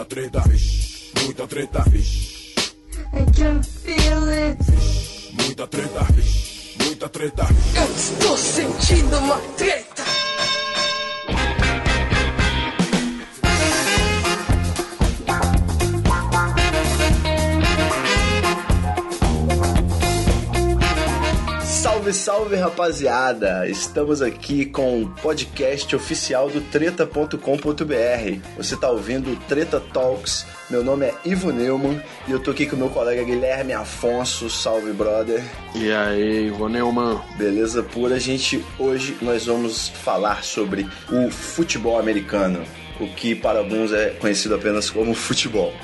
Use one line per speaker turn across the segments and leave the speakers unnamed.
Muita treta, vixe, muita treta, vixe.
I can feel it.
Muita treta, vixe, muita treta.
Eu estou sentindo uma treta.
Salve, salve rapaziada! Estamos aqui com o podcast oficial do treta.com.br. Você tá ouvindo o Treta Talks. Meu nome é Ivo Neumann e eu tô aqui com meu colega Guilherme Afonso. Salve, brother!
E aí, Ivo Neumann?
Beleza pura, gente. Hoje nós vamos falar sobre o futebol americano. O que para alguns é conhecido apenas como futebol.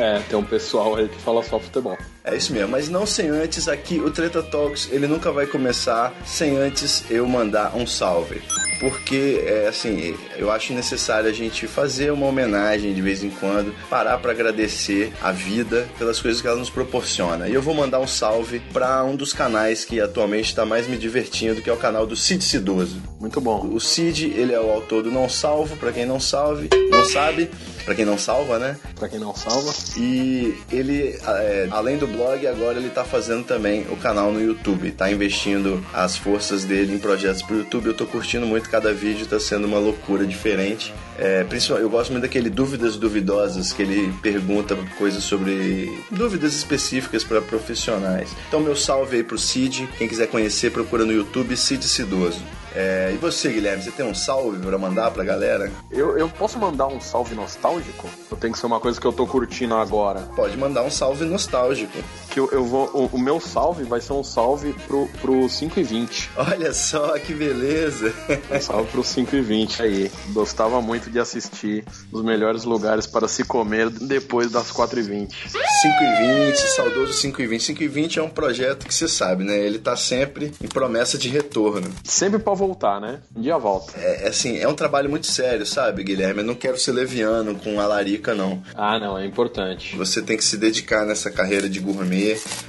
É, tem um pessoal aí que fala só futebol.
É isso mesmo, mas não sem antes aqui o Treta Talks, ele nunca vai começar sem antes eu mandar um salve. Porque é assim, eu acho necessário a gente fazer uma homenagem de vez em quando, parar para agradecer a vida pelas coisas que ela nos proporciona. E eu vou mandar um salve para um dos canais que atualmente está mais me divertindo, que é o canal do Cid Cidoso.
Muito bom.
O Cid, ele é o autor do Não Salvo, para quem não salve, não sabe, para quem não salva, né?
Pra quem não salva.
E ele, é, além do blog, agora ele tá fazendo também o canal no YouTube. Tá investindo as forças dele em projetos pro YouTube. Eu tô curtindo muito cada vídeo, tá sendo uma loucura diferente. É, principalmente, eu gosto muito daquele Dúvidas Duvidosas, que ele pergunta coisas sobre dúvidas específicas para profissionais. Então, meu salve aí pro Cid. Quem quiser conhecer, procura no YouTube Cid Cidoso. É, e você, Guilherme, você tem um salve pra mandar pra galera?
Eu, eu posso mandar um salve nostálgico? Ou tem que ser uma coisa que eu tô curtindo agora?
Pode mandar um salve nostálgico.
Que eu, eu vou. O, o meu salve vai ser um salve pro, pro 5 e 20.
Olha só que beleza!
Um salve pro 5 e 20 aí. Gostava muito de assistir os melhores lugares para se comer depois das 4 e 20.
5 e 20, saudoso 5 e 20. 5 e 20 é um projeto que você sabe, né? Ele tá sempre em promessa de retorno.
Sempre pra voltar, né? Um dia volta.
É assim, é um trabalho muito sério, sabe, Guilherme? Eu não quero ser leviano com a larica, não.
Ah, não, é importante.
Você tem que se dedicar nessa carreira de gourmet.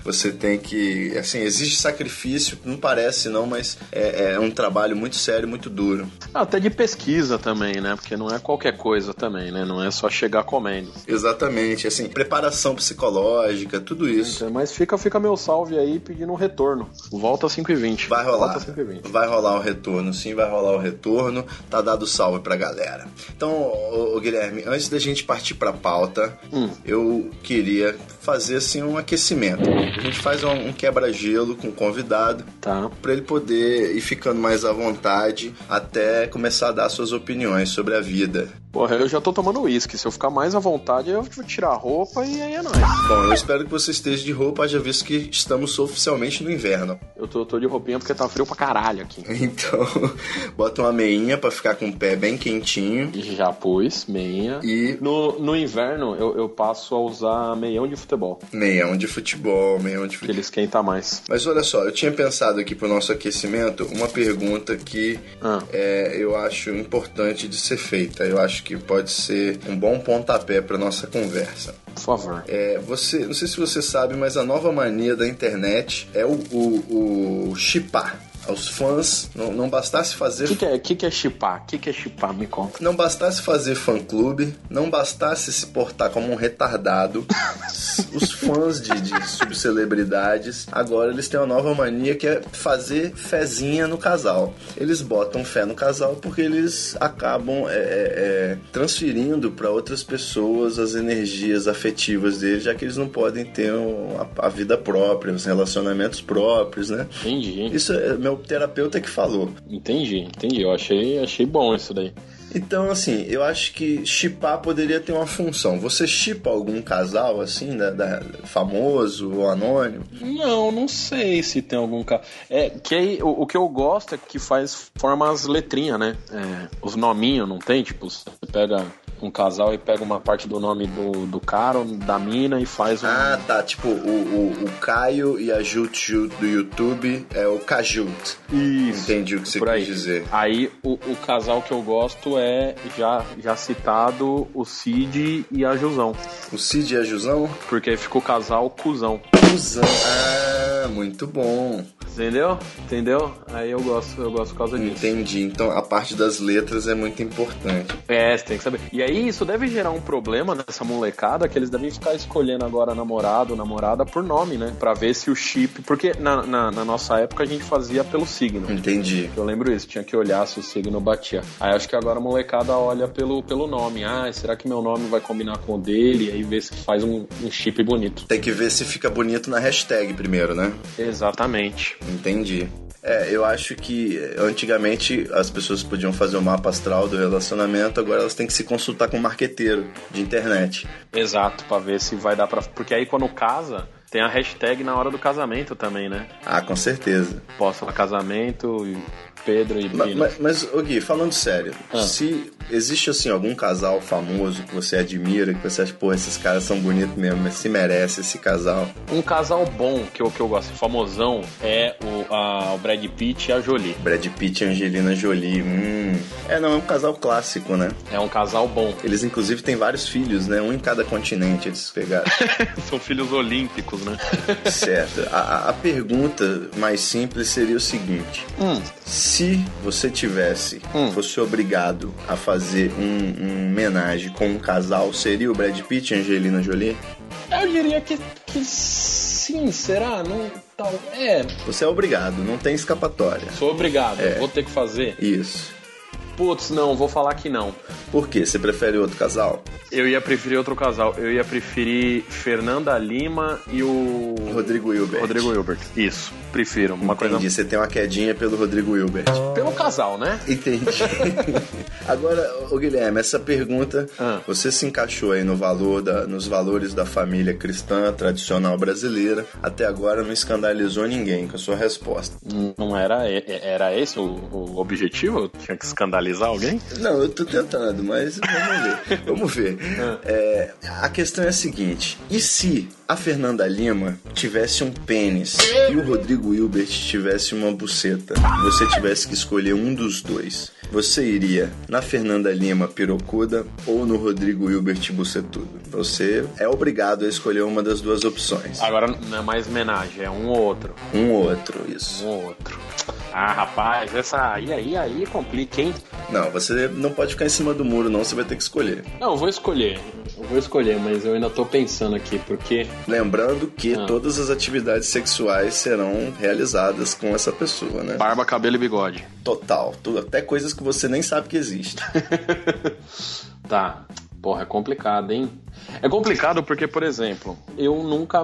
Você tem que. Assim, exige sacrifício, não parece não, mas é, é um trabalho muito sério, muito duro.
Até de pesquisa também, né? Porque não é qualquer coisa também, né? Não é só chegar comendo.
Exatamente, assim, preparação psicológica, tudo isso.
Então, Mas fica, fica meu salve aí pedindo um retorno. Volta 5 e 20.
Vai rolar.
Volta 5 e 20.
Vai rolar o retorno, sim, vai rolar o retorno. Tá dado salve pra galera. Então, ô, ô, Guilherme, antes da gente partir pra pauta,
Hum.
eu queria fazer assim um aquecimento. A gente faz um, um quebra-gelo com o convidado
Tá.
pra ele poder ir ficando mais à vontade até começar a dar suas opiniões sobre a vida.
Porra, eu já tô tomando uísque. Se eu ficar mais à vontade, eu vou tirar a roupa e aí é nóis.
Bom, eu espero que você esteja de roupa, haja visto que estamos oficialmente no inverno.
Eu tô, tô de roupinha porque tá frio pra caralho aqui.
Então, bota uma meinha pra ficar com o pé bem quentinho.
Já pus, meinha.
E
No, no inverno, eu, eu passo a usar meião de futebol,
meião de futebol, meião de
que
futebol.
ele esquenta mais.
Mas olha só, eu tinha pensado aqui pro nosso aquecimento uma pergunta que
Ah.
é, eu acho importante de ser feita. Eu acho que pode ser um bom pontapé para nossa conversa.
Por favor.
É, você, não sei se você sabe, mas a nova mania da internet é o, o, o chipar. Aos fãs, não, não bastasse fazer
O que, que é que, que é chipar? O que, que é chipar? Me conta.
não bastasse fazer fã-clube, não bastasse se portar como um retardado, os fãs de, de subcelebridades, agora eles têm uma nova mania que é fazer fezinha no casal. Eles botam fé no casal porque eles acabam é, é, é, transferindo para outras pessoas as energias afetivas deles, já que eles não podem ter um- a, a vida própria, os relacionamentos próprios, né?
Entendi.
Isso é meu terapeuta que falou.
Entendi, entendi. Eu achei, achei bom isso daí.
Então, assim, eu acho que chipar poderia ter uma função. Você chipa algum casal, assim, da, da- famoso ou anônimo?
Não, não sei se tem algum caso. É, que aí, o, o que eu gosto é que faz forma as letrinhas, né? É, os nominhos, não tem? Tipo, você pega um casal e pega uma parte do nome do, do cara, da mina e faz um.
Ah, tá. Tipo, o, o, o Caio e a Jut Jut do YouTube é o Kajut.
Isso.
Entendi o que você
Por aí.
quis dizer.
Aí o, o casal que eu gosto é já, já citado o Cid e a Jusão.
O Cid e a Jusão?
Porque aí ficou o casal cuzão.
Cusão. Ah, muito bom.
Entendeu? Entendeu? Aí eu gosto, eu gosto por causa disso.
Entendi. Então a parte das letras é muito importante.
É, você tem que saber. E aí isso deve gerar um problema nessa molecada que eles devem ficar escolhendo agora namorado ou namorada por nome, né? Pra ver se o chip. Porque na, na, na nossa época a gente fazia pelo signo.
Entendi.
Eu lembro isso, tinha que olhar se o signo batia. Aí acho que agora a molecada olha pelo, pelo nome. Ah, será que meu nome vai combinar com o dele? E aí vê se faz um, um chip bonito.
Tem que ver se fica bonito na hashtag primeiro, né?
Exatamente.
Entendi. É, eu acho que antigamente as pessoas podiam fazer o mapa astral do relacionamento, agora elas têm que se consultar com um marqueteiro de internet.
Exato, pra ver se vai dar pra. Porque aí quando casa, tem a hashtag na hora do casamento também, né?
Ah, com certeza.
Posta lá casamento, e Pedro e Brino.
Mas, mas, ô Gui, falando sério,
Ah.
se existe assim algum casal famoso que você admira, que você acha, pô, esses caras são bonitos mesmo, mas se merece esse casal.
Um casal bom que eu, que eu gosto, famosão, é o, a- o Brad Pitt e a Jolie.
Brad Pitt e Angelina Jolie. Hum. É, não, é um casal clássico, né?
É um casal bom.
Eles, inclusive, têm vários filhos, né? Um em cada continente eles pegaram.
São filhos olímpicos, né?
certo. A, a- a pergunta mais simples seria o seguinte:
Hum.
Se você tivesse,
Hum.
fosse obrigado a fazer um, um homenagem com um casal, seria o Brad Pitt e Angelina Jolie?
Eu diria que, que sim, será? Não, tal. É,
Você é obrigado, não tem escapatória.
sou obrigado,
É.
vou ter que fazer.
Isso.
Putz, não, vou falar que não.
Por quê? Você prefere outro casal?
Eu ia preferir outro casal. Eu ia preferir Fernanda Lima e o.
Rodrigo Hilbert.
Rodrigo Hilbert. Isso, prefiro. Uma
Entendi,
coisa.
você tem uma quedinha pelo Rodrigo Hilbert.
Pelo casal, né?
Entendi. Agora, ô Guilherme, essa pergunta,
Ah.
você se encaixou aí no valor da, nos valores da família cristã tradicional brasileira. Até agora não escandalizou ninguém com a sua resposta.
Não era, era esse o, o objetivo? Eu tinha que escandalizar alguém?
Não, eu tô tentando, mas vamos ver. Vamos ver. É, a questão é a seguinte: e se a Fernanda Lima tivesse um pênis e o Rodrigo Hilbert tivesse uma buceta? e Você tivesse que escolher um dos dois. Você iria na Fernanda Lima pirocuda ou no Rodrigo Hilbert bucetudo? Você é obrigado a escolher uma das duas opções.
Agora não é mais homenagem, é um ou outro.
Um ou outro, isso.
Um ou outro. Ah, rapaz, essa aí, aí, aí complica, hein?
Não, você não pode ficar em cima do muro, não. Você vai ter que escolher.
Não, eu vou escolher. Eu vou escolher, mas eu ainda tô pensando aqui, porque.
Lembrando que
Ah.
todas as atividades sexuais serão realizadas com essa pessoa, né?
Barba, cabelo e bigode.
Total. Tudo, até coisas que você nem sabe que existem.
Tá. Porra, é complicado, hein? É complicado porque, por exemplo, eu nunca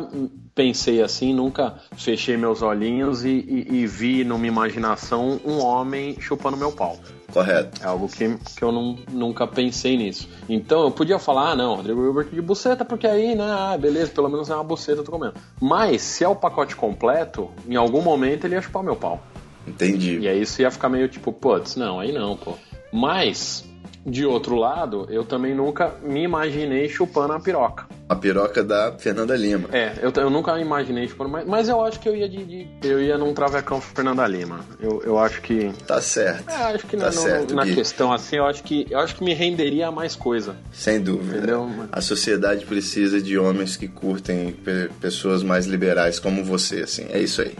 pensei assim, nunca fechei meus olhinhos e, e- e vi numa imaginação um homem chupando meu pau.
Correto.
É algo que, que eu não, nunca pensei nisso. Então eu podia falar, ah, não, Rodrigo Hilbert de buceta, porque aí, né, ah, beleza, pelo menos é uma buceta, eu tô comendo. Mas, se é o pacote completo, em algum momento ele ia chupar meu pau.
Entendi.
E aí isso ia ficar meio tipo, putz, não, aí não, pô. Mas, de outro lado, eu também nunca me imaginei chupando a piroca.
A piroca da Fernanda Lima.
É, eu, eu nunca imaginei chupando, mas, mas eu acho que eu ia de, de- eu ia num travecão Fernanda Lima. Eu, eu acho que
Tá certo.
é, acho que
Tá
na,
certo,
na questão assim, eu acho que eu acho que me renderia mais coisa.
Sem dúvida.
Entendeu?
A sociedade precisa de homens que curtem pe- pessoas mais liberais como você, assim. É isso aí.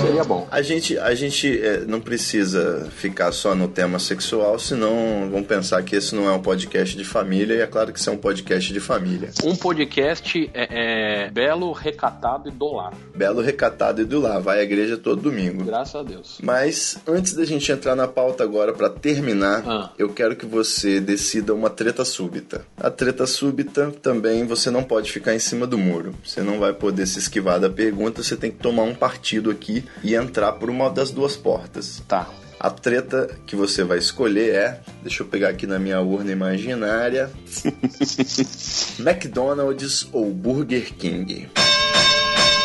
Seria bom.
A gente, a gente é, não precisa ficar só no tema sexual, senão vão pensar que esse não é um podcast de família, e é claro que isso é um podcast de família.
Um podcast é, é belo, recatado e do lar.
Belo, recatado e do lá, vai à igreja todo domingo.
Graças a Deus.
Mas antes da gente entrar na pauta agora pra terminar,
Ah.
eu quero que você decida uma treta súbita. A treta súbita também você não pode ficar em cima do muro. Você não vai poder se esquivar da pergunta, você tem que tomar um partido aqui e entrar por uma das duas portas.
Tá.
A treta que você vai escolher é, deixa eu pegar aqui na minha urna imaginária, McDonald's ou Burger King.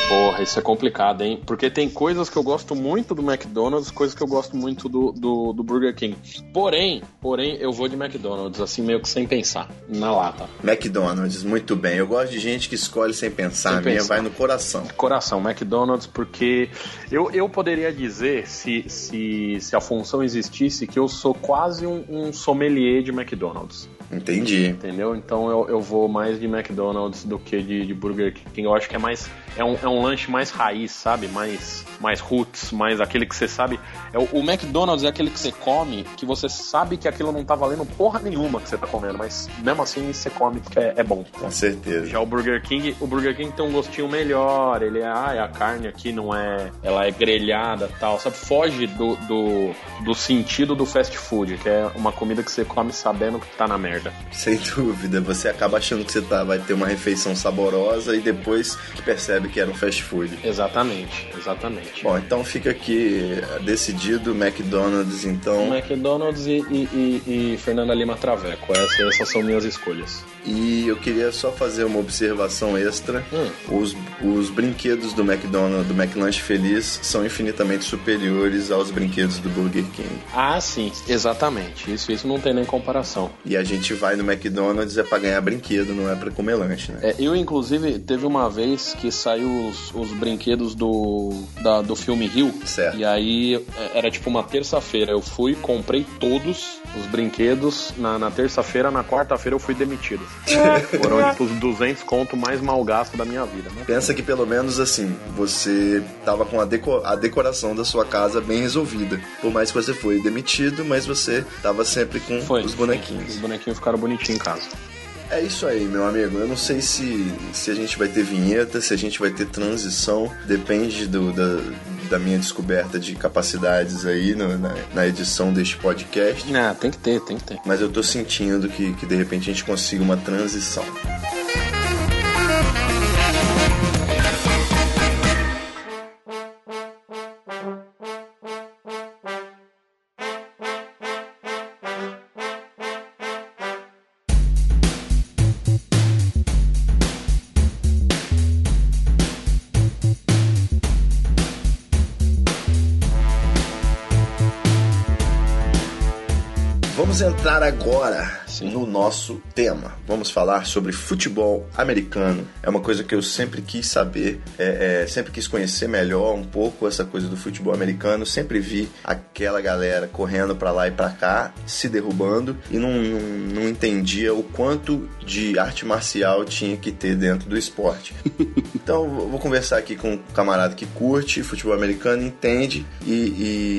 Porra, isso é complicado, hein? Porque tem coisas que eu gosto muito do McDonald's, coisas que eu gosto muito do, do, do Burger King. Porém, porém, eu vou de McDonald's, assim, meio que sem pensar, na lata.
McDonald's, muito bem. Eu gosto de gente que escolhe sem pensar.
Sem
a minha
pensar.
vai no coração.
Coração, McDonald's, porque eu, eu poderia dizer, se, se, se a função existisse, que eu sou quase um, um sommelier de McDonald's.
Entendi.
Entendeu? Então eu, eu vou mais de McDonald's do que de, de Burger King. Eu acho que é mais é um, é um lanche mais raiz, sabe? Mais, mais roots, mais aquele que você sabe. É, o, o McDonald's é aquele que você come, que você sabe que aquilo não tá valendo porra nenhuma que você tá comendo, mas mesmo assim você come porque é, é bom.
Com certeza.
Já o Burger King, o Burger King tem um gostinho melhor, ele é, ah, a carne aqui não é, ela é grelhada tal, sabe? Foge do, do, do sentido do fast food, que é uma comida que você come sabendo que tá na merda.
Sem dúvida, você acaba achando que você tá, vai ter uma refeição saborosa e depois que percebe que era um fast food.
Exatamente, exatamente.
Bom, então fica aqui decidido McDonald's, então.
McDonald's e, e, e, e Fernanda Lima Traveco, essas, essas são minhas escolhas.
E eu queria só fazer uma observação extra.
Hum.
Os, os brinquedos do McDonald's, do McLanche Feliz, são infinitamente superiores aos brinquedos do Burger King.
Ah, sim, exatamente. Isso, isso não tem nem comparação.
E a gente vai no McDonald's é pra ganhar brinquedo, não é pra comer lanche, né?
É, eu, inclusive, teve uma vez que saiu os, os brinquedos do, da- do filme Rio.
Certo.
E aí é, era tipo uma terça-feira. Eu fui, comprei todos os brinquedos. Na, na terça-feira, na quarta-feira eu fui demitido. Foram tipo os 200 conto mais mal gasto da minha vida, né?
Pensa que pelo menos assim, você tava com a, deco- a decoração da sua casa bem resolvida. Por mais que você foi demitido, mas você tava sempre com
Foi.
os bonequinhos.
Os bonequinhos ficaram bonitinhos em casa.
É isso aí, meu amigo. Eu não sei se, se a gente vai ter vinheta, se a gente vai ter transição. Depende do, da, da minha descoberta de capacidades aí no- na, na edição deste podcast.
Ah, tem que ter, tem que ter.
Mas eu tô sentindo que, que de repente a gente consiga uma transição. Entrar agora. No nosso tema. Vamos falar sobre futebol americano. É uma coisa que eu sempre quis saber, é, é, sempre quis conhecer melhor um pouco essa coisa do futebol americano. Sempre vi aquela galera correndo pra lá e pra cá, se derrubando e não, não, não entendia o quanto de arte marcial tinha que ter dentro do esporte. Então, vou conversar aqui com um camarada que curte futebol americano, entende e,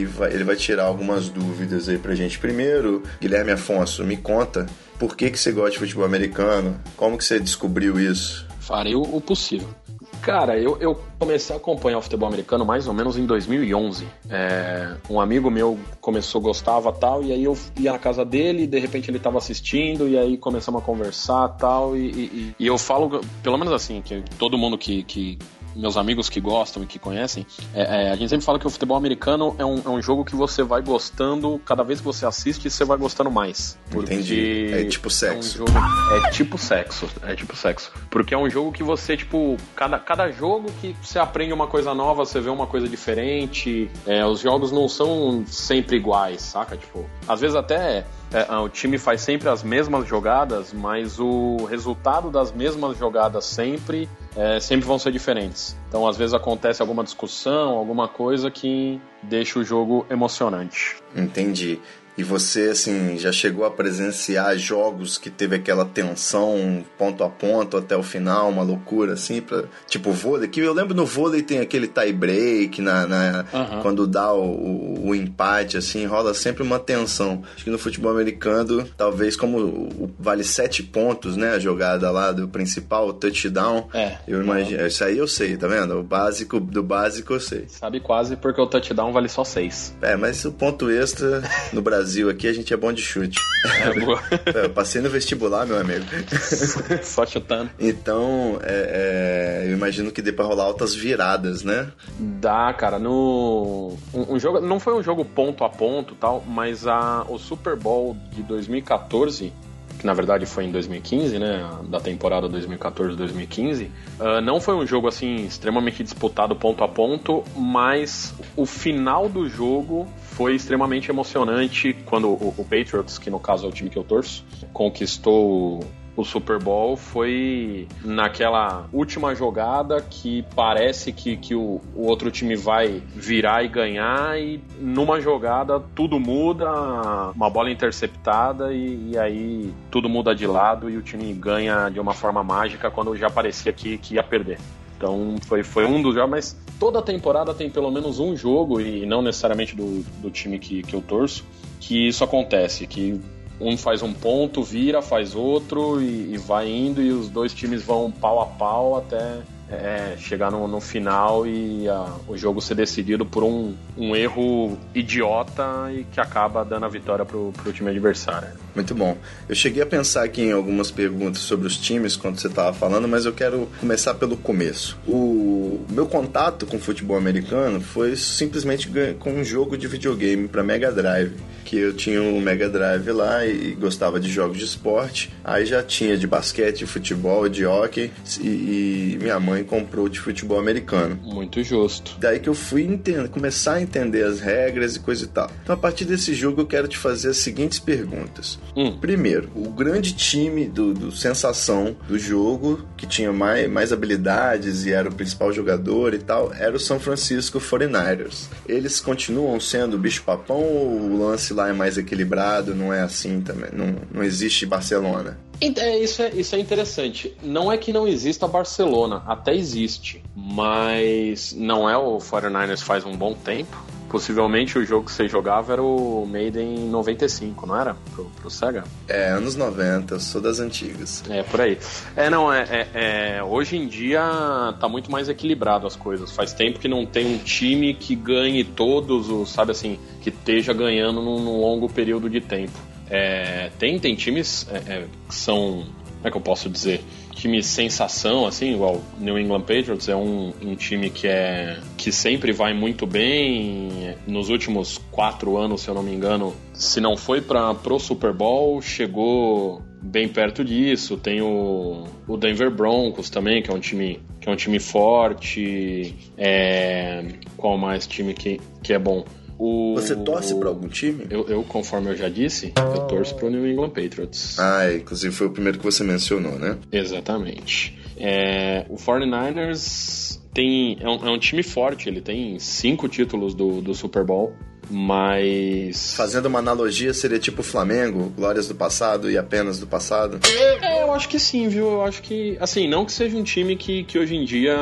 e vai- ele vai tirar algumas dúvidas aí pra gente. Primeiro, Guilherme Afonso, me conta por que, que você gosta de futebol americano? Como que você descobriu isso?
Farei o, possível. Cara, eu, eu comecei a acompanhar o futebol americano mais ou menos em 2011. É, um amigo meu começou, gostava tal, e aí eu ia na casa dele, e de repente ele tava assistindo, e aí começamos a conversar tal, e, e, e eu falo, pelo menos assim, que todo mundo que, que meus amigos que gostam e que conhecem, é, é, a gente sempre fala que o futebol americano é um, é um jogo que você vai gostando, cada vez que você assiste, você vai gostando mais. Porque
Entendi. É tipo
É, um
sexo.
jogo, é tipo sexo, é tipo sexo. Porque é um jogo que você, tipo, cada, cada jogo que você aprende uma coisa nova, você vê uma coisa diferente. É, os jogos não são sempre iguais, saca? Tipo, às vezes até é, o time faz sempre as mesmas jogadas, mas o resultado das mesmas jogadas sempre é, sempre vão ser diferentes. Então, às vezes acontece alguma discussão, alguma coisa que deixa o jogo emocionante.
Entendi. E você, assim, já chegou a presenciar jogos que teve aquela tensão ponto a ponto até o final, uma loucura, assim, pra, tipo vôlei? Que eu lembro no vôlei tem aquele tie break, na, na-
Aham.
quando dá o, o- o empate, assim, rola sempre uma tensão. Acho que no futebol americano, talvez como o- vale sete pontos, né, a jogada lá do principal, o touchdown.
É.
Eu imagino, isso aí eu sei, tá vendo? O básico do básico eu sei.
Sabe quase porque o touchdown vale só seis.
É, mas o ponto extra no Brasil aqui a gente é bom de chute.
É, boa.
Eu passei no vestibular, meu amigo.
só chutando.
Então, é, é, eu imagino que dê pra rolar altas viradas, né?
Dá, cara, no. Um, um jogo. Não foi um jogo ponto a ponto tal, mas a, o Super Bowl de 2014, que na verdade foi em 2015, né? Da temporada 2014-2015, ah, não foi um jogo assim extremamente disputado ponto a ponto, mas o final do jogo foi extremamente emocionante quando o, o Patriots, que no caso é o time que eu torço, conquistou o Super Bowl foi naquela última jogada que parece que, que o, o outro time vai virar e ganhar e numa jogada tudo muda, uma bola interceptada e, e aí tudo muda de lado e o time ganha de uma forma mágica quando já parecia que, que ia perder. Então foi, foi um dos jogos, mas toda temporada tem pelo menos um jogo, e não necessariamente do, do time que, que eu torço, que isso acontece, que um faz um ponto, vira, faz outro e, e vai indo, e os dois times vão pau a pau até é, chegar no, no, final e a, o jogo ser decidido por um, um, erro idiota e que acaba dando a vitória pro, pro time adversário.
Muito bom. Eu cheguei a pensar aqui em algumas perguntas sobre os times quando você estava falando, mas eu quero começar pelo começo. O meu contato com futebol americano foi simplesmente com um jogo de videogame para Mega Drive que eu tinha um Mega Drive lá e gostava de jogos de esporte. Aí já tinha de basquete, de futebol, de hockey e, e minha mãe comprou de futebol americano.
Muito justo.
Daí que eu fui entender, começar a entender as regras e coisa e tal. Então a partir desse jogo eu quero te fazer as seguintes perguntas.
Hum.
Primeiro, o grande time do, do sensação do jogo, que tinha mais, mais habilidades e era o principal jogador e tal, era o São Francisco 49ers. Eles continuam sendo o bicho-papão ou o lance lá é mais equilibrado, não é assim também. Não, não existe Barcelona.
É, isso, é, isso é interessante. Não é que não exista Barcelona, até existe. Mas não é o 49ers faz um bom tempo. Possivelmente o jogo que você jogava era o Made em 95, não era? Pro, pro Sega?
É, anos 90, sou das antigas.
É, por aí. É, não, é, é, é, Hoje em dia tá muito mais equilibrado as coisas. Faz tempo que não tem um time que ganhe todos os, sabe assim, que esteja ganhando num, num longo período de tempo. É, tem, tem times é, é, que são. Como é que eu posso dizer? time sensação, assim, igual New England Patriots é um, um, time que é que sempre vai muito bem. Nos últimos quatro anos, se eu não me engano, se não foi para pro Super Bowl, chegou bem perto disso. Tem o, o Denver Broncos também, que é um time que é um time forte. É, qual mais time que, que é bom?
O... Você torce para algum time?
Eu, eu, conforme eu já disse, eu torço pro New England Patriots.
Ah, inclusive foi o primeiro que você mencionou, né?
Exatamente. É, o 49ers tem, é, um, é um time forte, ele tem cinco títulos do, do Super Bowl. Mas.
Fazendo uma analogia, seria tipo Flamengo, glórias do passado e apenas do passado?
É, eu acho que sim, viu? Eu acho que. Assim, não que seja um time que, que hoje em dia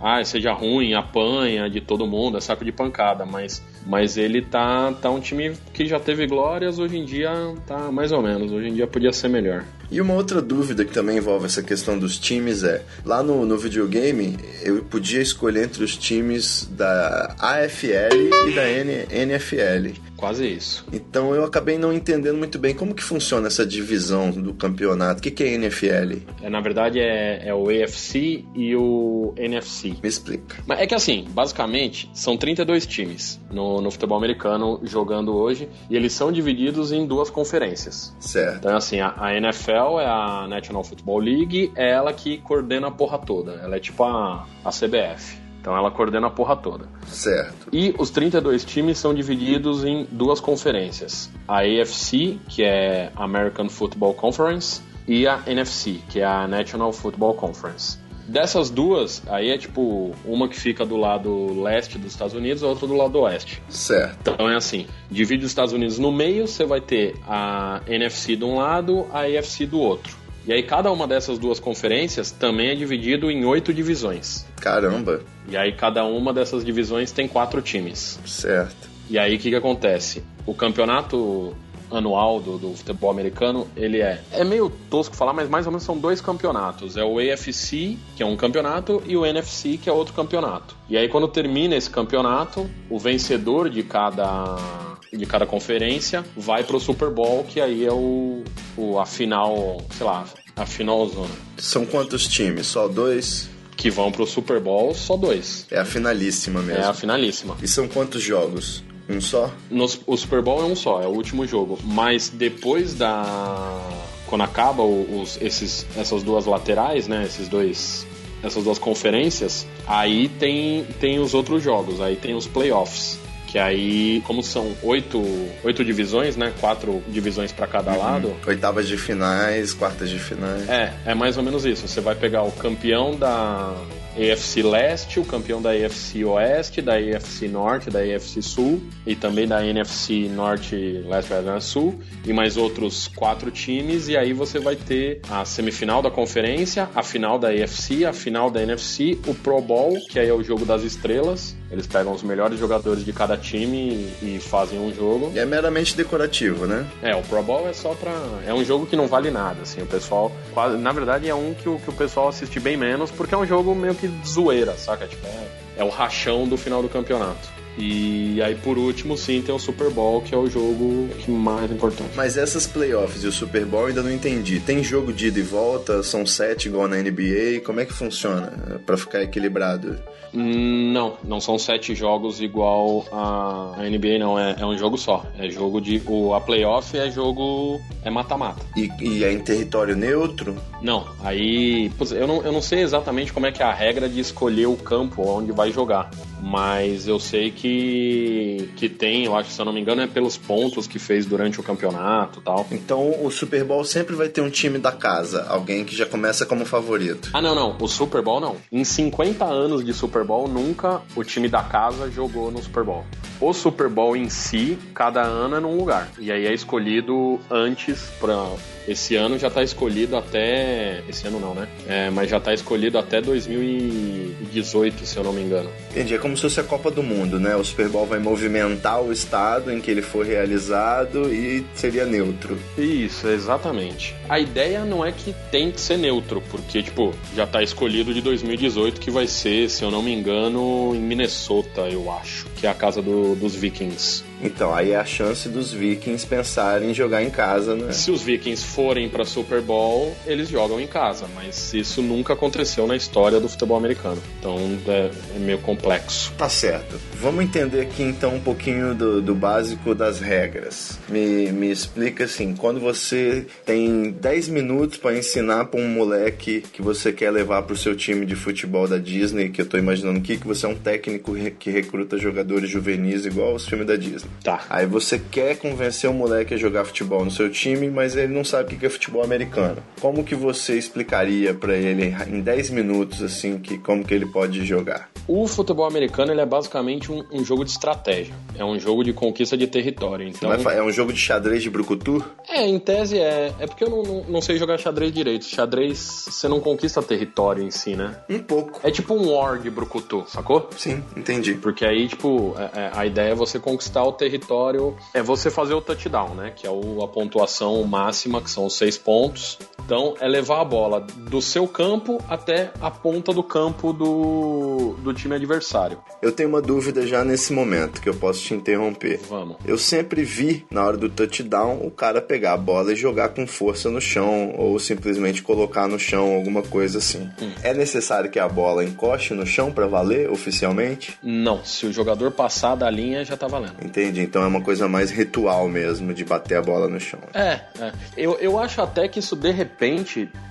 ah, seja ruim, apanha de todo mundo, é saco de pancada, mas, mas ele tá, tá um time que já teve glórias, hoje em dia tá mais ou menos, hoje em dia podia ser melhor.
E uma outra dúvida que também envolve essa questão dos times é: lá no, no videogame eu podia escolher entre os times da AFL e da N, NFL.
Quase isso.
Então eu acabei não entendendo muito bem como que funciona essa divisão do campeonato. O que, que é NFL?
É, na verdade é, é, o AFC e o NFC.
Me explica.
Mas é que assim, basicamente, são 32 times no, no futebol americano jogando hoje e eles são divididos em duas conferências.
Certo.
Então assim, a, a NFL é a National Football League, é ela que coordena a porra toda. Ela é tipo a, a CBF. Então ela coordena a porra toda.
Certo.
E os 32 times são divididos em duas conferências: a AFC, que é American Football Conference, e a NFC, que é a National Football Conference. Dessas duas, aí é tipo uma que fica do lado leste dos Estados Unidos, a outra do lado oeste.
Certo.
Então é assim: divide os Estados Unidos no meio, você vai ter a NFC de um lado, a AFC do outro. E aí cada uma dessas duas conferências também é dividido em oito divisões.
Caramba!
E aí cada uma dessas divisões tem quatro times.
Certo.
E aí o que, que acontece? O campeonato anual do, do, futebol americano, ele é. É meio tosco falar, mas mais ou menos são dois campeonatos. É o AFC, que é um campeonato, e o NFC, que é outro campeonato. E aí, quando termina esse campeonato, o vencedor de cada de cada conferência vai pro Super Bowl, que aí é o, o a final, sei lá, a final zona.
São quantos times? Só dois?
Que vão pro Super Bowl, só dois.
É a finalíssima mesmo.
É a finalíssima.
E são quantos jogos? Um só?
No, o Super Bowl é um só, é o último jogo. Mas depois da. Quando acaba os, esses, essas duas laterais, né? Esses dois. Essas duas conferências, aí tem, tem os outros jogos, aí tem os playoffs Que aí, como são oito, oito divisões, né? Quatro divisões para cada lado.
Oitavas de finais, quartas de finais.
É, é mais ou menos isso. Você vai pegar o campeão da AFC Leste, o campeão da AFC Oeste, da AFC Norte, da AFC Sul e também da NFC Norte, Leste e Sul e mais outros quatro times e aí você vai ter a semifinal da conferência, a final da AFC, a final da NFC, o Pro Bowl, que aí é o jogo das estrelas. Eles pegam os melhores jogadores de cada time e, e fazem um jogo.
E é meramente decorativo, né?
É, o Pro Bowl é só pra. É um jogo que não vale nada, assim. O pessoal. Quase, na verdade, é um que o, que o pessoal assiste bem menos, porque é um jogo meio que zoeira, saca? Tipo, é, é o rachão do final do campeonato. E aí, por último, sim, tem o Super Bowl, que é o jogo que mais importante.
Mas essas playoffs e o Super Bowl eu ainda não entendi. Tem jogo de ida e volta? São sete igual na NBA? Como é que funciona para ficar equilibrado?
Não, não são sete jogos igual a, a NBA, não. É, é, um jogo só. É jogo de. O, a playoff é jogo. É mata-mata.
E, e, é em território neutro?
Não. Aí. Eu não, eu não sei exatamente como é que é a regra de escolher o campo onde vai jogar. Mas eu sei que, que tem, eu acho, se eu não me engano, é pelos pontos que fez durante o campeonato tal.
Então o Super Bowl sempre vai ter um time da casa, alguém que já começa como favorito.
Ah, não, não. O Super Bowl não. Em 50 anos de Super Bowl, nunca o time da casa jogou no Super Bowl. O Super Bowl em si, cada ano é num lugar. E aí é escolhido antes para esse ano já está escolhido até. Esse ano não, né? É, mas já está escolhido até 2018, se eu não me engano.
Entendi. É como se fosse a Copa do Mundo, né? O Super Bowl vai movimentar o estado em que ele for realizado e seria neutro.
Isso, exatamente. A ideia não é que tem que ser neutro, porque, tipo, já está escolhido de 2018 que vai ser, se eu não me engano, em Minnesota, eu acho, que é a casa do, dos Vikings.
Então, aí é a chance dos Vikings pensarem em jogar em casa, né?
Se os Vikings forem para Super Bowl, eles jogam em casa, mas isso nunca aconteceu na história do futebol americano. Então é, é meio complexo.
Tá certo. Vamos entender aqui então um pouquinho do, do básico das regras. Me, me explica assim: quando você tem 10 minutos para ensinar para um moleque que você quer levar para o seu time de futebol da Disney, que eu tô imaginando aqui, que você é um técnico que recruta jogadores juvenis igual os filmes da Disney.
Tá.
Aí você quer convencer o moleque a jogar futebol no seu time, mas ele não sabe o que é futebol americano. Como que você explicaria para ele em 10 minutos assim que como que ele pode jogar?
O futebol americano ele é basicamente um, um jogo de estratégia. É um jogo de conquista de território. Então
é um jogo de xadrez de brucutu?
É, em tese é. É porque eu não, não, não sei jogar xadrez direito. Xadrez você não conquista território em si, né?
Um pouco.
É tipo um war de brucutu, sacou?
Sim, entendi.
Porque aí tipo é, é, a ideia é você conquistar o território, é você fazer o touchdown, né? Que é o, a pontuação máxima que são seis pontos. Então é levar a bola do seu campo até a ponta do campo do, do time adversário.
Eu tenho uma dúvida já nesse momento que eu posso te interromper.
Vamos.
Eu sempre vi na hora do touchdown o cara pegar a bola e jogar com força no chão ou simplesmente colocar no chão alguma coisa assim. Hum. É necessário que a bola encoste no chão para valer oficialmente?
Não, se o jogador passar da linha já tá valendo.
Entendi, então é uma coisa mais ritual mesmo de bater a bola no chão.
É, é. Eu, eu acho até que isso de repente.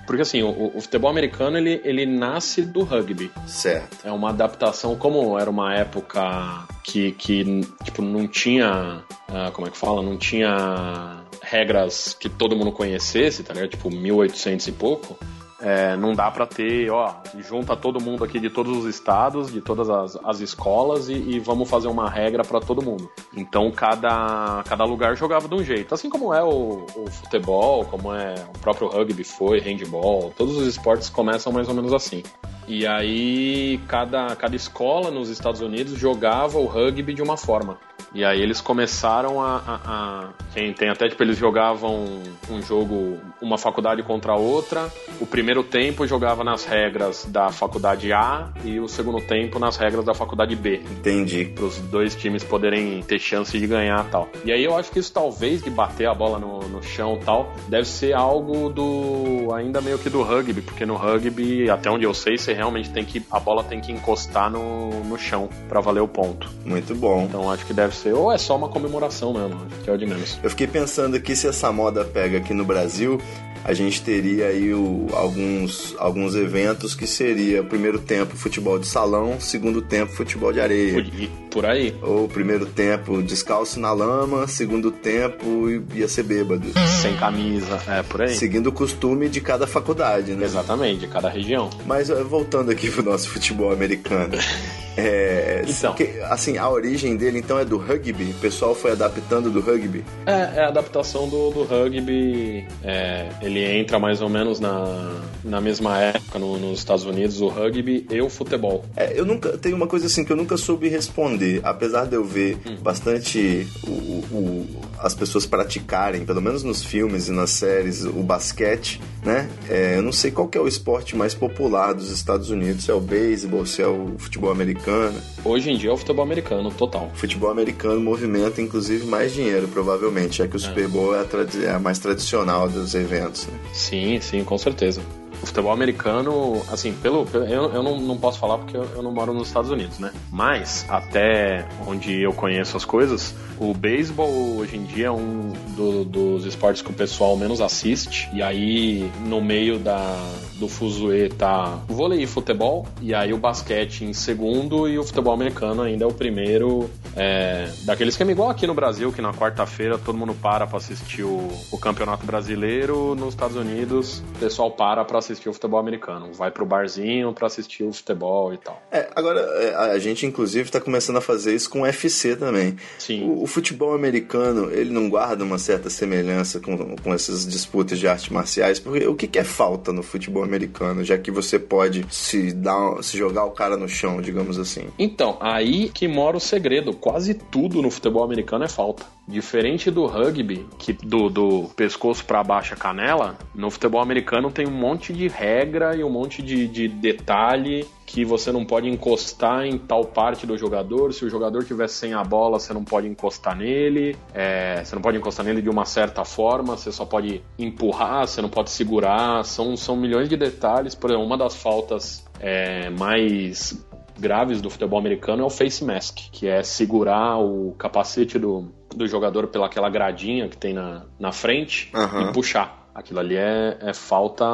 Porque assim, o, o, futebol americano ele, ele nasce do rugby.
Certo.
É uma adaptação, como era uma época que, que tipo, não tinha. Uh, como é que fala? Não tinha regras que todo mundo conhecesse, tá ligado? Tipo, 1800 e pouco. É, não dá para ter, ó, junta todo mundo aqui de todos os estados, de todas as, as escolas e, e vamos fazer uma regra para todo mundo. Então cada, cada lugar jogava de um jeito. Assim como é o, o, futebol, como é o próprio rugby foi, handball, todos os esportes começam mais ou menos assim. E aí cada, cada escola nos Estados Unidos jogava o rugby de uma forma. E aí eles começaram a, a, a, Quem tem até, tipo, eles jogavam um jogo, uma faculdade contra a outra. O primeiro tempo jogava nas regras da faculdade A e o segundo tempo nas regras da faculdade B.
Entendi.
Para os dois times poderem ter chance de ganhar tal. E aí eu acho que isso talvez de bater a bola no, no chão tal, deve ser algo do. ainda meio que do rugby, porque no rugby, até onde eu sei, você realmente tem que. a bola tem que encostar no, no chão para valer o ponto.
Muito bom.
Então acho que deve ser, ou é só uma comemoração mesmo, que é o de menos.
Eu fiquei pensando aqui se essa moda pega aqui no Brasil, a gente teria aí o, alguns, alguns eventos que seria primeiro tempo futebol de salão, segundo tempo futebol de areia.
Por aí.
Ou primeiro tempo descalço na lama, segundo tempo ia ser bêbado.
Sem camisa, é por aí.
Seguindo o costume de cada faculdade, né?
Exatamente, de cada região.
Mas eh, voltando aqui pro nosso futebol americano. É,
Então.
que- assim, a origem dele então é do rugby. O pessoal foi adaptando do rugby.
É, é a adaptação do, do rugby. é, ele entra mais ou menos na, na mesma época no- nos Estados Unidos, o rugby e o futebol.
É, eu nunca tem uma coisa assim que eu nunca soube responder, apesar de eu ver bastante o, o- as pessoas praticarem, pelo menos nos filmes e nas séries, o basquete, né? É, eu não sei qual que é o esporte mais popular dos Estados Unidos, se é o beisebol, se é o futebol americano.
Hoje em dia é o futebol americano, total.
O futebol americano movimenta inclusive mais dinheiro, provavelmente, já que o Super Bowl é a, é a mais tradicional dos eventos. Né?
Sim, sim, com certeza. Futebol americano, assim, pelo. pelo- eu eu não, não posso falar porque eu, eu não moro nos Estados Unidos, né? Mas, até onde eu conheço as coisas, o beisebol hoje em dia é um do- dos esportes que o pessoal menos assiste. E aí, no meio da, do fuzuê tá vôlei e futebol. E aí, o basquete em segundo e o futebol americano ainda é o primeiro. É, daquele esquema igual aqui no Brasil, que na quarta-feira todo mundo para pra assistir o, o Campeonato Brasileiro. Nos Estados Unidos, o pessoal para pra assistir o futebol americano. Vai pro barzinho pra assistir o futebol e tal.
É, agora, é, a gente inclusive está começando a fazer isso com o UFC também.
Sim.
O, o futebol americano, ele não guarda uma certa semelhança com, com essas disputas de artes marciais? Porque o que, que é falta no futebol americano, já que você pode se, dar, se jogar o cara no chão, digamos assim?
Então, aí que mora o segredo. Quase tudo no futebol americano é falta. Diferente do rugby, que do, do pescoço para baixo a canela, no futebol americano tem um monte de regra e um monte de, de detalhe que você não pode encostar em tal parte do jogador. Se o jogador tiver sem a bola, você não pode encostar nele. É, você não pode encostar nele de uma certa forma. Você só pode empurrar, você não pode segurar. São, são milhões de detalhes. Por exemplo, uma das faltas é, mais graves do futebol americano é o face mask, que é segurar o capacete do, do jogador pelaquela gradinha que tem na, na frente
Aham.
e puxar. Aquilo ali é, é falta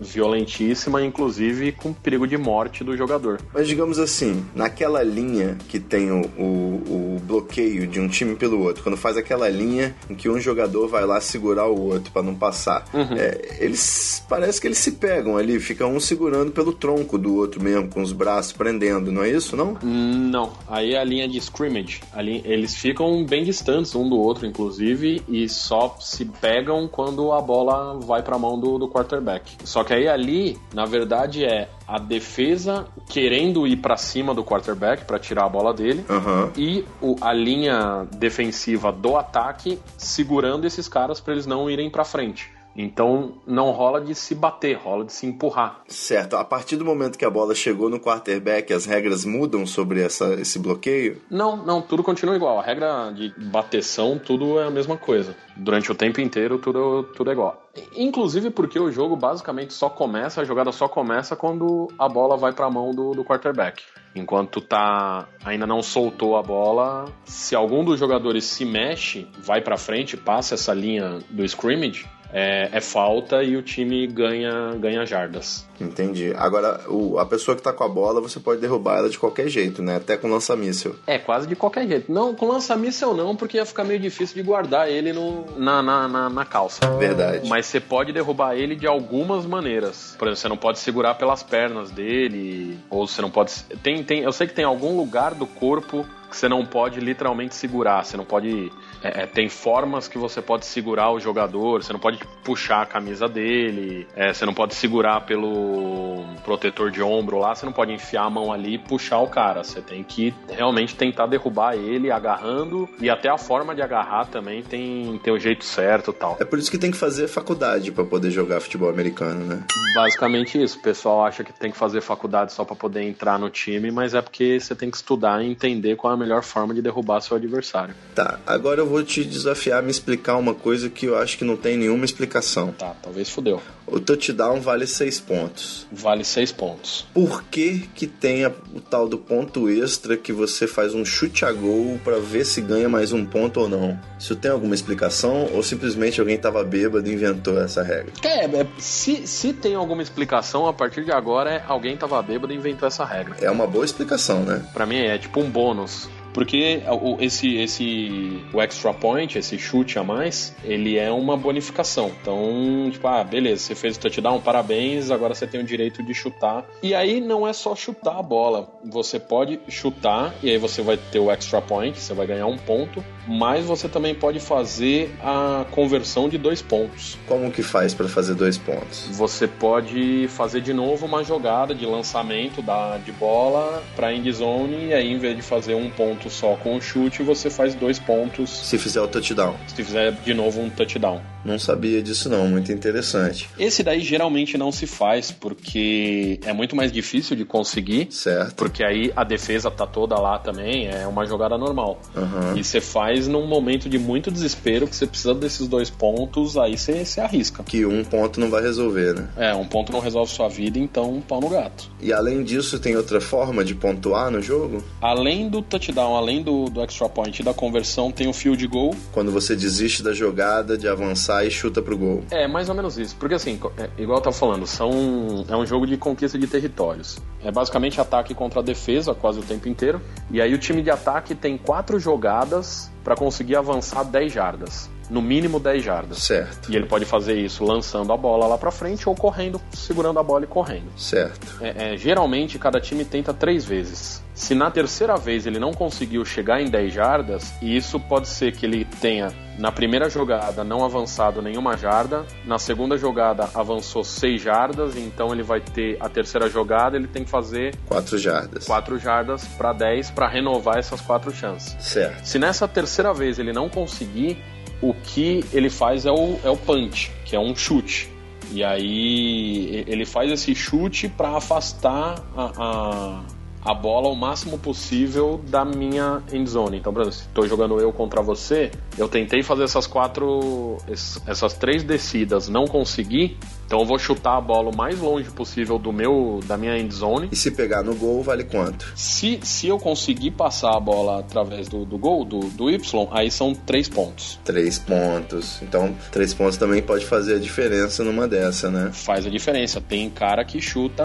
violentíssima, inclusive com perigo de morte do jogador.
Mas digamos assim, naquela linha que tem o, o, o bloqueio de um time pelo outro, quando faz aquela linha em que um jogador vai lá segurar o outro para não passar, é, eles parece que eles se pegam ali, fica um segurando pelo tronco do outro mesmo, com os braços prendendo, não é isso, não?
Não, aí é a linha de scrimmage. Ali, eles ficam bem distantes um do outro, inclusive, e só se pegam quando a bola vai para a mão do, do quarterback. Só que aí ali, na verdade, é a defesa querendo ir para cima do quarterback para tirar a bola dele.
Aham.
E o- a linha defensiva do ataque segurando esses caras para eles não irem para frente. Então não rola de se bater, rola de se empurrar.
Certo, a partir do momento que a bola chegou no quarterback, as regras mudam sobre essa, esse bloqueio?
Não, não, tudo continua igual. A regra de bateção, tudo é a mesma coisa. Durante o tempo inteiro, tudo, tudo é igual. Inclusive porque o jogo basicamente só começa, a jogada só começa quando a bola vai pra mão do, do quarterback. Enquanto tá ainda não soltou a bola, se algum dos jogadores se mexe, vai pra frente, passa essa linha do scrimmage, é, é falta e o time ganha, ganha jardas.
Entendi. Agora, o- a pessoa que tá com a bola, você pode derrubar ela de qualquer jeito, né? Até com lança-míssel.
É, quase de qualquer jeito. Não, com lança-míssel não, porque ia ficar meio difícil de guardar ele no, na, na, na, na calça.
Verdade.
Mas você pode derrubar ele de algumas maneiras. Por exemplo, você não pode segurar pelas pernas dele, ou você não pode. Tem, tem, eu sei que tem algum lugar do corpo que você não pode literalmente segurar. Você não pode. É, é, tem formas que você pode segurar o jogador, você não pode puxar a camisa dele, é, você não pode segurar pelo protetor de ombro lá, você não pode enfiar a mão ali e puxar o cara. Você tem que realmente tentar derrubar ele agarrando, e até a forma de agarrar também tem, tem o jeito certo e tal.
É por isso que tem que fazer faculdade pra poder jogar futebol americano, né?
Basicamente isso. O pessoal acha que tem que fazer faculdade só pra poder entrar no time, mas é porque você tem que estudar e entender qual é a melhor forma de derrubar seu adversário.
Tá, agora eu vou te desafiar a me explicar uma coisa que eu acho que não tem nenhuma explicação.
Tá, talvez fudeu.
O touchdown vale 6 pontos.
Vale 6 pontos.
Por que que tem o tal do ponto extra que você faz um chute a gol pra ver se ganha mais um ponto ou não? Isso tem alguma explicação ou simplesmente alguém tava bêbado e inventou essa regra?
É, é, se, se tem alguma explicação, a partir de agora é alguém tava bêbado e inventou essa regra.
É uma boa explicação, né?
Pra mim é tipo um bônus. Porque esse, esse o extra point, esse chute a mais, ele é uma bonificação. Então, tipo, ah, beleza, você fez o touchdown, parabéns, agora você tem o direito de chutar. E aí não é só chutar a bola. Você pode chutar, e aí você vai ter o extra point, você vai ganhar um ponto, mas você também pode fazer a conversão de dois pontos.
Como que faz pra fazer dois pontos?
Você pode fazer de novo uma jogada de lançamento da, de bola para end zone e aí em vez de fazer um ponto só com o chute, você faz dois pontos
Se fizer o touchdown.
se fizer de novo um touchdown.
Não sabia disso não, muito interessante.
Esse daí geralmente não se faz porque é muito mais difícil de conseguir,
Certo.
porque aí a defesa tá toda lá também, é uma jogada normal.
Aham.
E você faz num momento de muito desespero que você precisa desses dois pontos, aí você, você arrisca.
Que um ponto não vai resolver, né?
É, um ponto não resolve sua vida, então pau no gato.
E além disso, tem outra forma de pontuar no jogo?
Além do touchdown, além do, do extra point e da conversão, tem o field goal.
Quando você desiste da jogada, de avançar e chuta pro gol.
É mais ou menos isso. Porque assim, é, igual eu tava falando, são, é um jogo de conquista de territórios. É basicamente ataque contra defesa quase o tempo inteiro. E aí o time de ataque tem quatro jogadas para conseguir avançar 10 jardas. No mínimo 10 jardas.
Certo,
E ele pode fazer isso lançando a bola lá pra frente ou correndo, segurando a bola e correndo.
certo.
É, é, geralmente cada time tenta três vezes. Se na terceira vez ele não conseguiu chegar em 10 jardas, e isso pode ser que ele tenha na primeira jogada não avançado nenhuma jarda, na segunda jogada avançou 6 jardas, então ele vai ter a terceira jogada, ele tem que fazer
Quatro jardas.
4 jardas para 10 para renovar essas quatro chances.
Certo.
Se nessa terceira vez ele não conseguir, o que ele faz é o, é o punch, que é um chute. E aí ele faz esse chute para afastar a, a, a bola o máximo possível da minha endzone. Então, por exemplo, se estou jogando eu contra você, eu tentei fazer essas quatro, es- essas três descidas, não consegui. Então eu vou chutar a bola o mais longe possível do meu, da minha endzone.
E se pegar no gol, vale quanto?
Se, se eu conseguir passar a bola através do, do gol, do, do Y, aí são três pontos.
Três pontos. Então, três pontos também pode fazer a diferença numa dessa, né?
Faz a diferença. Tem cara que chuta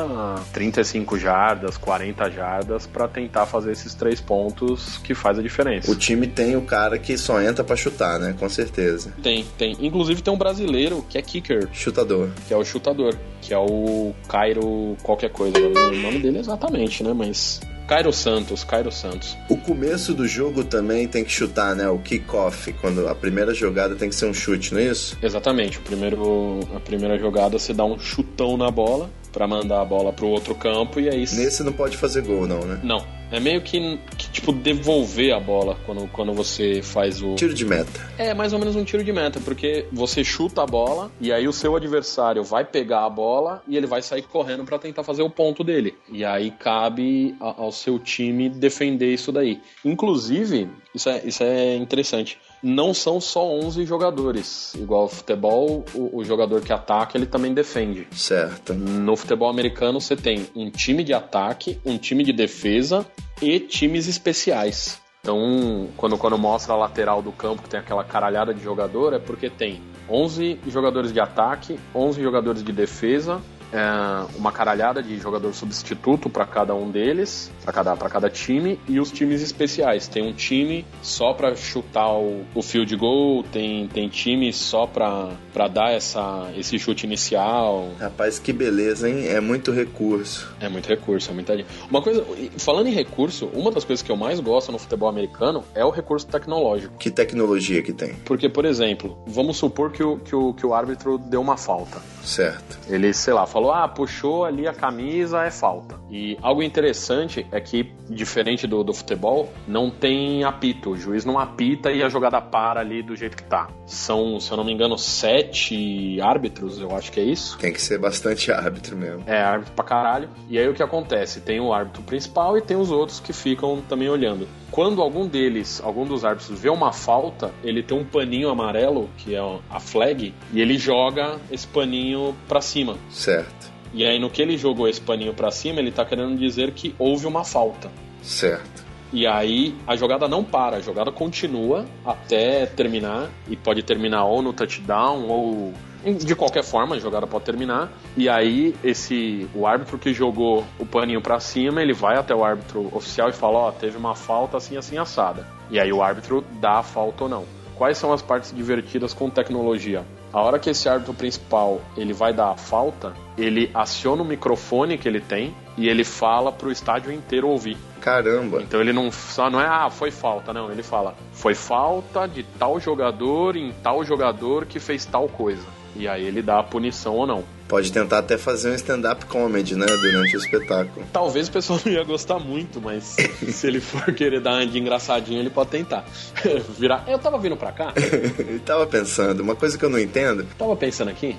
35 jardas, 40 jardas pra tentar fazer esses três pontos que faz a diferença.
O time tem o cara que só entra pra chutar, né? Com certeza.
Tem, tem. Inclusive tem um brasileiro que é kicker,
Chutador.
Que é o chutador, que é o Cairo qualquer coisa. Eu não lembro o nome dele exatamente, né? Mas. Cairo Santos, Cairo Santos.
O começo do jogo também tem que chutar, né? O kickoff, quando a primeira jogada tem que ser um chute, não é isso?
Exatamente. O primeiro, a primeira jogada você dá um chutão na bola pra mandar a bola pro outro campo e aí.
Nesse não pode fazer gol, não, né?
Não. É meio que, que, tipo devolver a bola quando, quando você faz o.
Tiro de meta.
É mais ou menos um tiro de meta, porque você chuta a bola e aí o seu adversário vai pegar a bola e ele vai sair correndo pra tentar fazer o ponto dele. E aí cabe a- ao seu time defender isso daí. Inclusive, isso é, isso é interessante. Não são só 11 jogadores. Igual o futebol, o, o jogador que ataca, ele também defende.
Certo.
No futebol americano você tem um time de ataque, um time de defesa e times especiais. Então, quando, quando mostra a lateral do campo que tem aquela caralhada de jogador, é porque tem 11 jogadores de ataque, 11 jogadores de defesa, é, uma caralhada de jogador substituto para cada um deles, para cada, pra cada time, e os times especiais. Tem um time só para chutar o, o field goal, tem, tem time só para dar essa, esse chute inicial.
Rapaz, que beleza, hein? É muito recurso.
É muito recurso, é muita. Uma coisa, falando em recurso, uma das coisas que eu mais gosto no futebol americano é o recurso tecnológico.
Que tecnologia que tem?
Porque, por exemplo, vamos supor que o, que o, que o árbitro deu uma falta.
Certo.
Ele, sei lá, faltou falou: ah, puxou ali a camisa, é falta. E algo interessante é que, diferente do, do futebol, não tem apito. O juiz não apita e a jogada para ali do jeito que tá. São, se eu não me engano, sete árbitros, eu acho que é isso.
Tem que ser bastante árbitro mesmo.
É, árbitro pra caralho. E aí o que acontece? Tem o árbitro principal e tem os outros que ficam também olhando. Quando algum deles, algum dos árbitros vê uma falta, ele tem um paninho amarelo, que é a flag, e ele joga esse paninho pra cima.
Certo,
E aí no que ele jogou esse paninho pra cima, ele tá querendo dizer que houve uma falta.
certo.
E aí a jogada não para, a jogada continua até terminar e pode terminar ou no touchdown ou de qualquer forma a jogada pode terminar. E aí esse o árbitro que jogou o paninho pra cima, ele vai até o árbitro oficial e fala: "Ó, teve uma falta assim assim assada". E aí o árbitro dá a falta ou não. Quais são as partes divertidas com tecnologia? A hora que esse árbitro principal ele vai dar a falta, ele aciona o microfone que ele tem e ele fala pro estádio inteiro ouvir.
Caramba.
Então ele não só não é ah, foi falta, não, ele fala, foi falta de tal jogador em tal jogador que fez tal coisa. E aí ele dá a punição ou não.
Pode tentar até fazer um stand-up comedy, né? Durante o espetáculo.
Talvez o pessoal não ia gostar muito, mas se ele for querer dar uma de engraçadinho, ele pode tentar. Virar. Eu tava vindo pra cá,
Eu tava pensando, uma coisa que eu não entendo.
tava pensando aqui.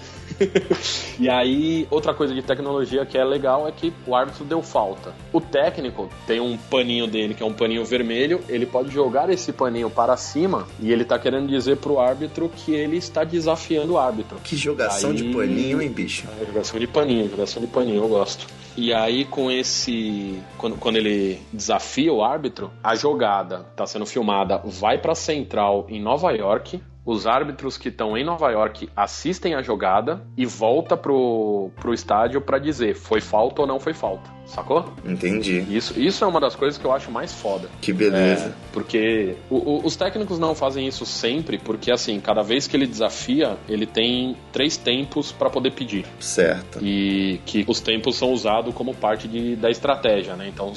e aí, outra coisa de tecnologia que é legal é que o árbitro deu falta. O técnico tem um paninho dele, que é um paninho vermelho, ele pode jogar esse paninho para cima e ele tá querendo dizer pro árbitro que ele está desafiando o árbitro.
Que jogação
Aí-
de paninho, hein, bicho?
É, jogação de paninho, jogação de paninho, eu gosto. E aí, com esse. Quando, quando ele desafia o árbitro, a jogada tá sendo filmada, vai pra central em Nova York. Os árbitros que estão em Nova York assistem a jogada e volta pro, pro estádio pra dizer foi falta ou não foi falta. Sacou?
Entendi.
Isso, isso é uma das coisas que eu acho mais foda.
Que beleza.
É, porque o- o- os técnicos não fazem isso sempre, porque assim, cada vez que ele desafia, ele tem três tempos pra poder pedir.
Certo.
E que os tempos são usados como parte de, da estratégia, né? Então,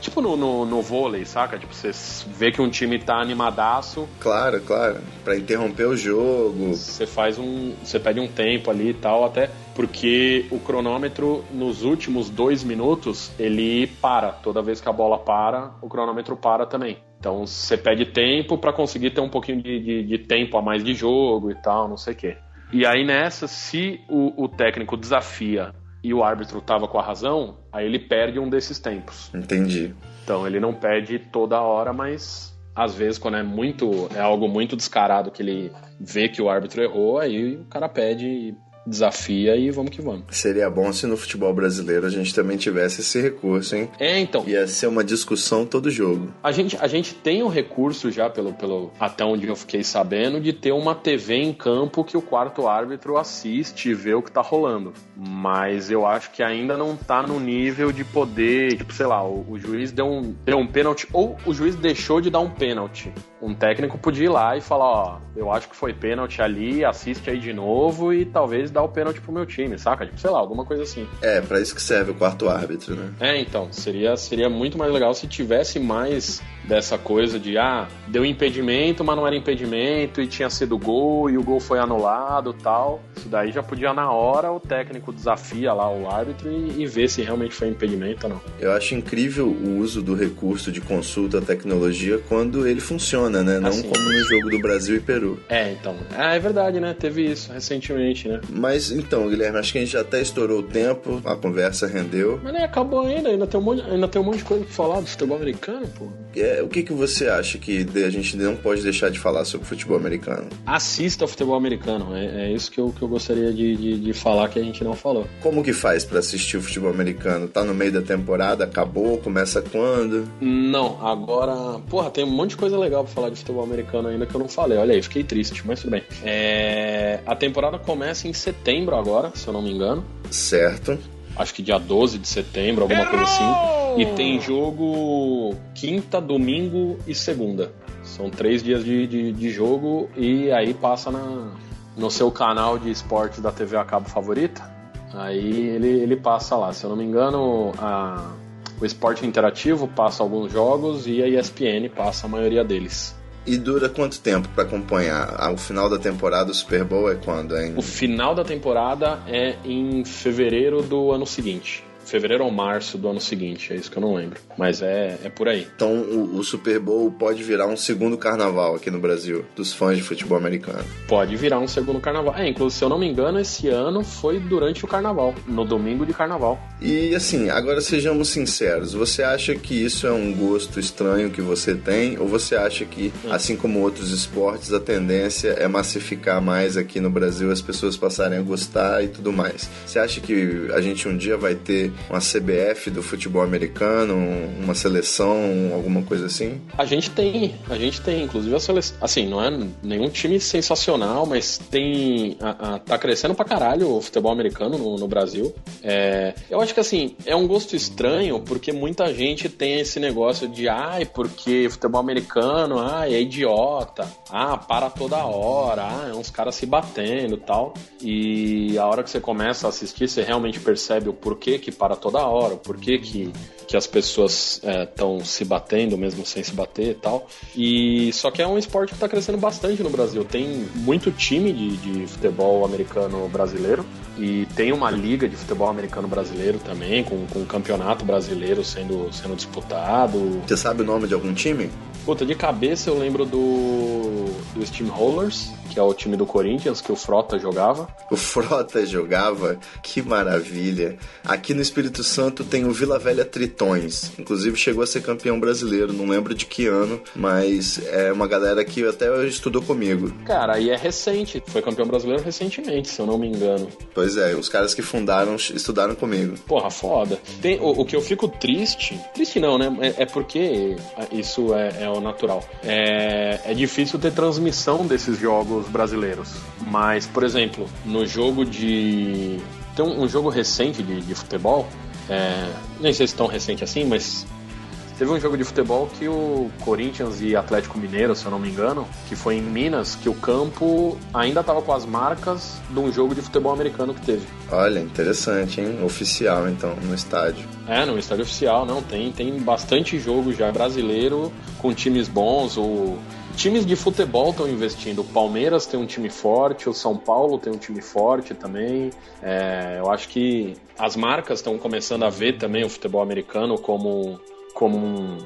tipo no, no, no vôlei, saca? Tipo, você vê que um time tá animadaço,
Claro, claro. Pra interromper o jogo.
você faz um. Você pede um tempo ali e tal, até porque o cronômetro nos últimos dois minutos ele para. Toda vez que a bola para, o cronômetro para também. Então você pede tempo pra conseguir ter um pouquinho de, de, de tempo a mais de jogo e tal, não sei o quê. E aí nessa, se o, o técnico desafia e o árbitro tava com a razão, aí ele perde um desses tempos.
Entendi.
Então ele não perde toda hora, mas às vezes quando é muito é algo muito descarado que ele vê que o árbitro errou, aí o cara pede, desafia e vamos que vamos.
Seria bom se no futebol brasileiro a gente também tivesse esse recurso, hein?
É, então,
Ia ser uma discussão todo jogo.
a gente, a gente tem o recurso já, pelo, pelo até onde eu fiquei sabendo, de ter uma TV em campo que o quarto árbitro assiste e vê o que tá rolando. Mas eu acho que ainda não tá no nível de poder, tipo, sei lá, o, o juiz deu um, deu um pênalti, ou o juiz deixou de dar um pênalti. Um técnico podia ir lá e falar, ó, eu acho que foi pênalti ali, assiste aí de novo e talvez dá o pênalti pro meu time, saca? Tipo, sei lá, alguma coisa assim.
É, pra isso que serve o quarto árbitro, né?
É, então, seria, seria muito mais legal se tivesse mais dessa coisa de, ah, deu impedimento, mas não era impedimento, e tinha sido gol, e o gol foi anulado tal. Isso daí já podia, na hora, o técnico desafia lá o árbitro e, e ver se realmente foi impedimento ou não.
Eu acho incrível o uso do recurso de consulta à tecnologia quando ele funciona, né? Não
Assim.
como no jogo do Brasil e Peru.
É, então. Ah, é verdade, né? Teve isso recentemente, né?
Mas então, Guilherme, acho que a gente já até estourou o tempo, a conversa rendeu.
Mas nem acabou ainda, ainda tem um monte, ainda tem um monte de coisa pra falar do futebol americano, pô.
É, o que, que você acha que a gente não pode deixar de falar sobre futebol americano?
Assista ao futebol americano, é, é isso que eu, que eu gostaria de, de, de falar que a gente não falou.
Como que faz pra assistir o futebol americano? Tá no meio da temporada, acabou, começa quando?
Não, agora. Porra, tem um monte de coisa legal pra falar de futebol americano ainda que eu não falei. Olha aí, fiquei triste, mas tudo bem. É, A temporada começa em setembro agora, se eu não me engano.
Certo.
Acho que dia 12 de setembro, alguma coisa assim. E tem jogo quinta, domingo e segunda. São três dias de, de, de jogo e aí passa na, no seu canal de esportes da TV a cabo favorita. Aí ele, ele passa lá. Se eu não me engano, a, o esporte interativo passa alguns jogos e a ESPN passa a maioria deles.
E dura quanto tempo pra acompanhar? Ah, O final da temporada, o Super Bowl é quando, hein?
O final da temporada é em fevereiro do ano seguinte. Fevereiro ou março do ano seguinte, é isso que eu não lembro. Mas é, é por aí.
Então o, o Super Bowl pode virar um segundo carnaval aqui no Brasil, dos fãs de futebol americano.
Pode virar um segundo carnaval. É, inclusive, se eu não me engano, esse ano foi durante o carnaval, no domingo de carnaval.
E assim, agora sejamos sinceros, você acha que isso é um gosto estranho que você tem? Ou você acha que, assim como outros esportes, a tendência é massificar mais aqui no Brasil, as pessoas passarem a gostar e tudo mais? Você acha que a gente um dia vai ter uma CBF do futebol americano, uma seleção, alguma coisa assim?
A gente tem, a gente tem, inclusive a seleção. Assim, não é nenhum time sensacional, mas tem. A, a- tá crescendo pra caralho o futebol americano no, no Brasil. É, eu acho que assim, é um gosto estranho, porque muita gente tem esse negócio de ai, porque futebol americano, ai, é idiota, ah, para toda hora, ah, é uns caras se batendo tal. E a hora que você começa a assistir, você realmente percebe o porquê que para toda hora, o porquê que, que as pessoas estão se batendo mesmo sem se bater e tal. E só que é um esporte que está crescendo bastante no Brasil. Tem muito time de, de futebol americano brasileiro e tem uma liga de futebol americano brasileiro também, com, com um campeonato brasileiro sendo, sendo disputado.
Você sabe o nome de algum time?
Puta, de cabeça eu lembro do, do Steamrollers, que é o time do Corinthians, que o Frota jogava.
O Frota jogava, que maravilha. Aqui no Espírito Santo tem o Vila Velha Tritões. Inclusive chegou a ser campeão brasileiro, não lembro de que ano, mas é uma galera que até estudou comigo.
Cara, e é recente, foi campeão brasileiro recentemente, se eu não me engano.
Pois é, os caras que fundaram estudaram comigo.
Porra, foda. Tem, o, o que eu fico triste, triste não, né? É, é porque isso é, é o natural. É, é difícil ter transmissão desses jogos brasileiros. Mas, por exemplo, no jogo de. Tem um, um jogo recente de, de futebol, é, nem sei se tão recente assim, mas Teve um jogo de futebol que o Corinthians e Atlético Mineiro, se eu não me engano, que foi em Minas, que o campo ainda estava com as marcas de um jogo de futebol americano que teve.
Olha, interessante, hein? Oficial, então, no estádio.
É, no estádio oficial, não. Tem, tem bastante jogo já brasileiro com times bons. O... Times de futebol estão investindo. O Palmeiras tem um time forte, o São Paulo tem um time forte também. É, eu acho que as marcas estão começando a ver também o futebol americano como como um,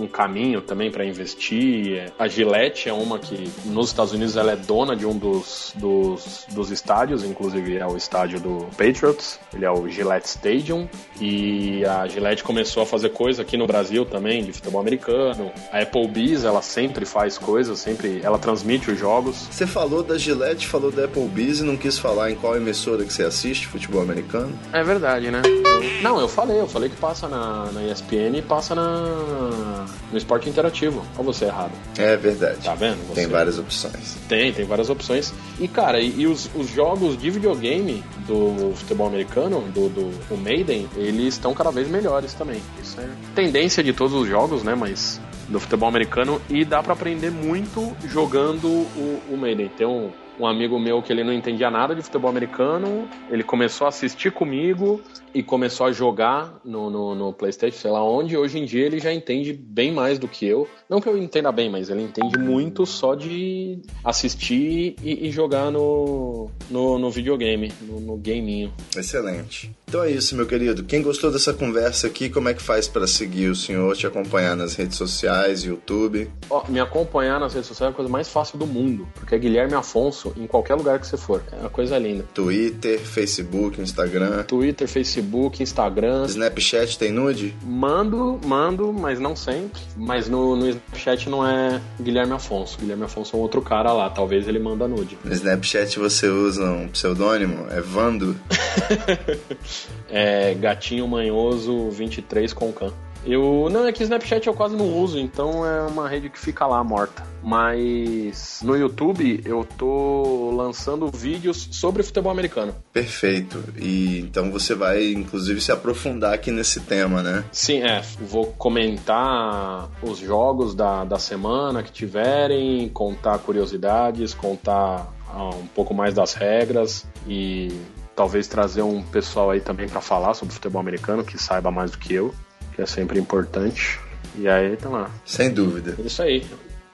um caminho também para investir. A Gillette é uma que nos Estados Unidos ela é dona de um dos, dos, dos estádios, inclusive é o estádio do Patriots, ele é o Gillette Stadium. E a Gillette começou a fazer coisa aqui no Brasil também, de futebol americano. A Applebee's, ela sempre faz coisas, sempre ela transmite os jogos.
Você falou da Gillette, falou da Applebee's e não quis falar em qual emissora que você assiste futebol americano?
É verdade, né? Eu- não, eu falei, eu falei que passa na, na ESPN e passa na, no esporte interativo. Olha você errado.
É verdade.
Tá vendo? Você-
Tem várias opções.
Tem, tem várias opções. E, cara, e, e os, os jogos de videogame do futebol americano, do, do o Maiden, eles estão cada vez melhores também. Isso é tendência de todos os jogos, né? Mas do futebol americano. E dá pra aprender muito jogando o, o Maiden. Tem um, um amigo meu que ele não entendia nada de futebol americano, ele começou a assistir comigo e começou a jogar no, no, no PlayStation, sei lá onde. Hoje em dia ele já entende bem mais do que eu. Não que eu entenda bem, mas ele entende muito só de assistir e, e jogar no, no, no videogame, no, no gaminho.
Excelente. Então é isso, meu querido. Quem gostou dessa conversa aqui, como é que faz para seguir o senhor, te acompanhar nas redes sociais, YouTube?
Ó, me acompanhar nas redes sociais é a coisa mais fácil do mundo, porque é Guilherme Afonso em qualquer lugar que você for. É uma coisa linda.
Twitter, Facebook, Instagram.
Twitter, Facebook, Instagram.
Snapchat tem nude?
Mando, mando, mas não sempre. Mas no, no Snapchat não é Guilherme Afonso. Guilherme Afonso é um outro cara lá. Talvez ele manda nude.
No Snapchat você usa um pseudônimo? É Vando?
É Gatinho Manhoso 23 com can. Eu. Não, é que Snapchat eu quase não uso, então é uma rede que fica lá morta. Mas no YouTube eu tô lançando vídeos sobre futebol americano.
Perfeito. E então você vai, inclusive, se aprofundar aqui nesse tema, né?
Sim, é. Vou comentar os jogos da, da semana que tiverem, contar curiosidades, contar ah, um pouco mais das regras e talvez trazer um pessoal aí também para falar sobre futebol americano que saiba mais do que eu, que é sempre importante. E aí, tá lá.
Sem dúvida.
É isso aí.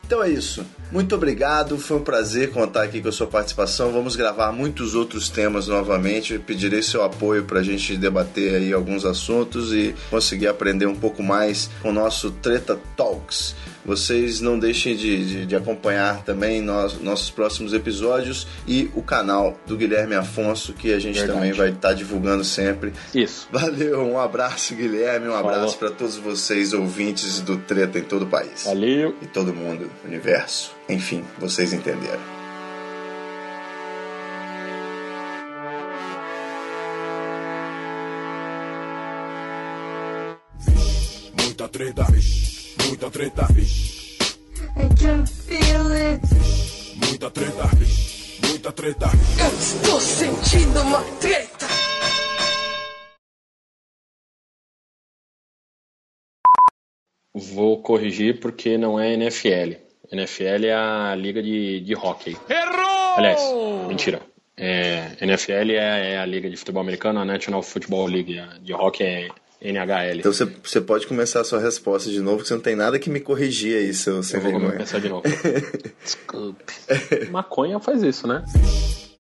Então é isso. Muito obrigado, foi um prazer contar aqui com a sua participação. Vamos gravar muitos outros temas novamente. Pedirei seu apoio para a gente debater aí alguns assuntos e conseguir aprender um pouco mais com o nosso Treta Talks. Vocês não deixem de, de, de acompanhar também nós, nossos próximos episódios e o canal do Guilherme Afonso, que a gente
Verdade.
também vai estar divulgando sempre.
Isso.
Valeu, um abraço, Guilherme, um
Falou.
abraço para todos vocês, ouvintes do Treta em todo o país.
Valeu.
E todo mundo, universo. Enfim, vocês entenderam.
Muita treta, vixe, muita treta, vixe,
I can feel it.
muita treta, vixe, muita treta.
Eu estou sentindo uma treta.
Vou corrigir porque não é NFL. NFL é a liga de, de hockey. Errou! Aliás, mentira. É, NFL é, é a liga de futebol americano, a National Football League. A de hockey é NHL.
Então você, você pode começar a sua resposta de novo, que você não tem nada que me corrigir aí, seu sem
Eu vou
vergonha.
começar de novo. Desculpe. Maconha faz isso, né?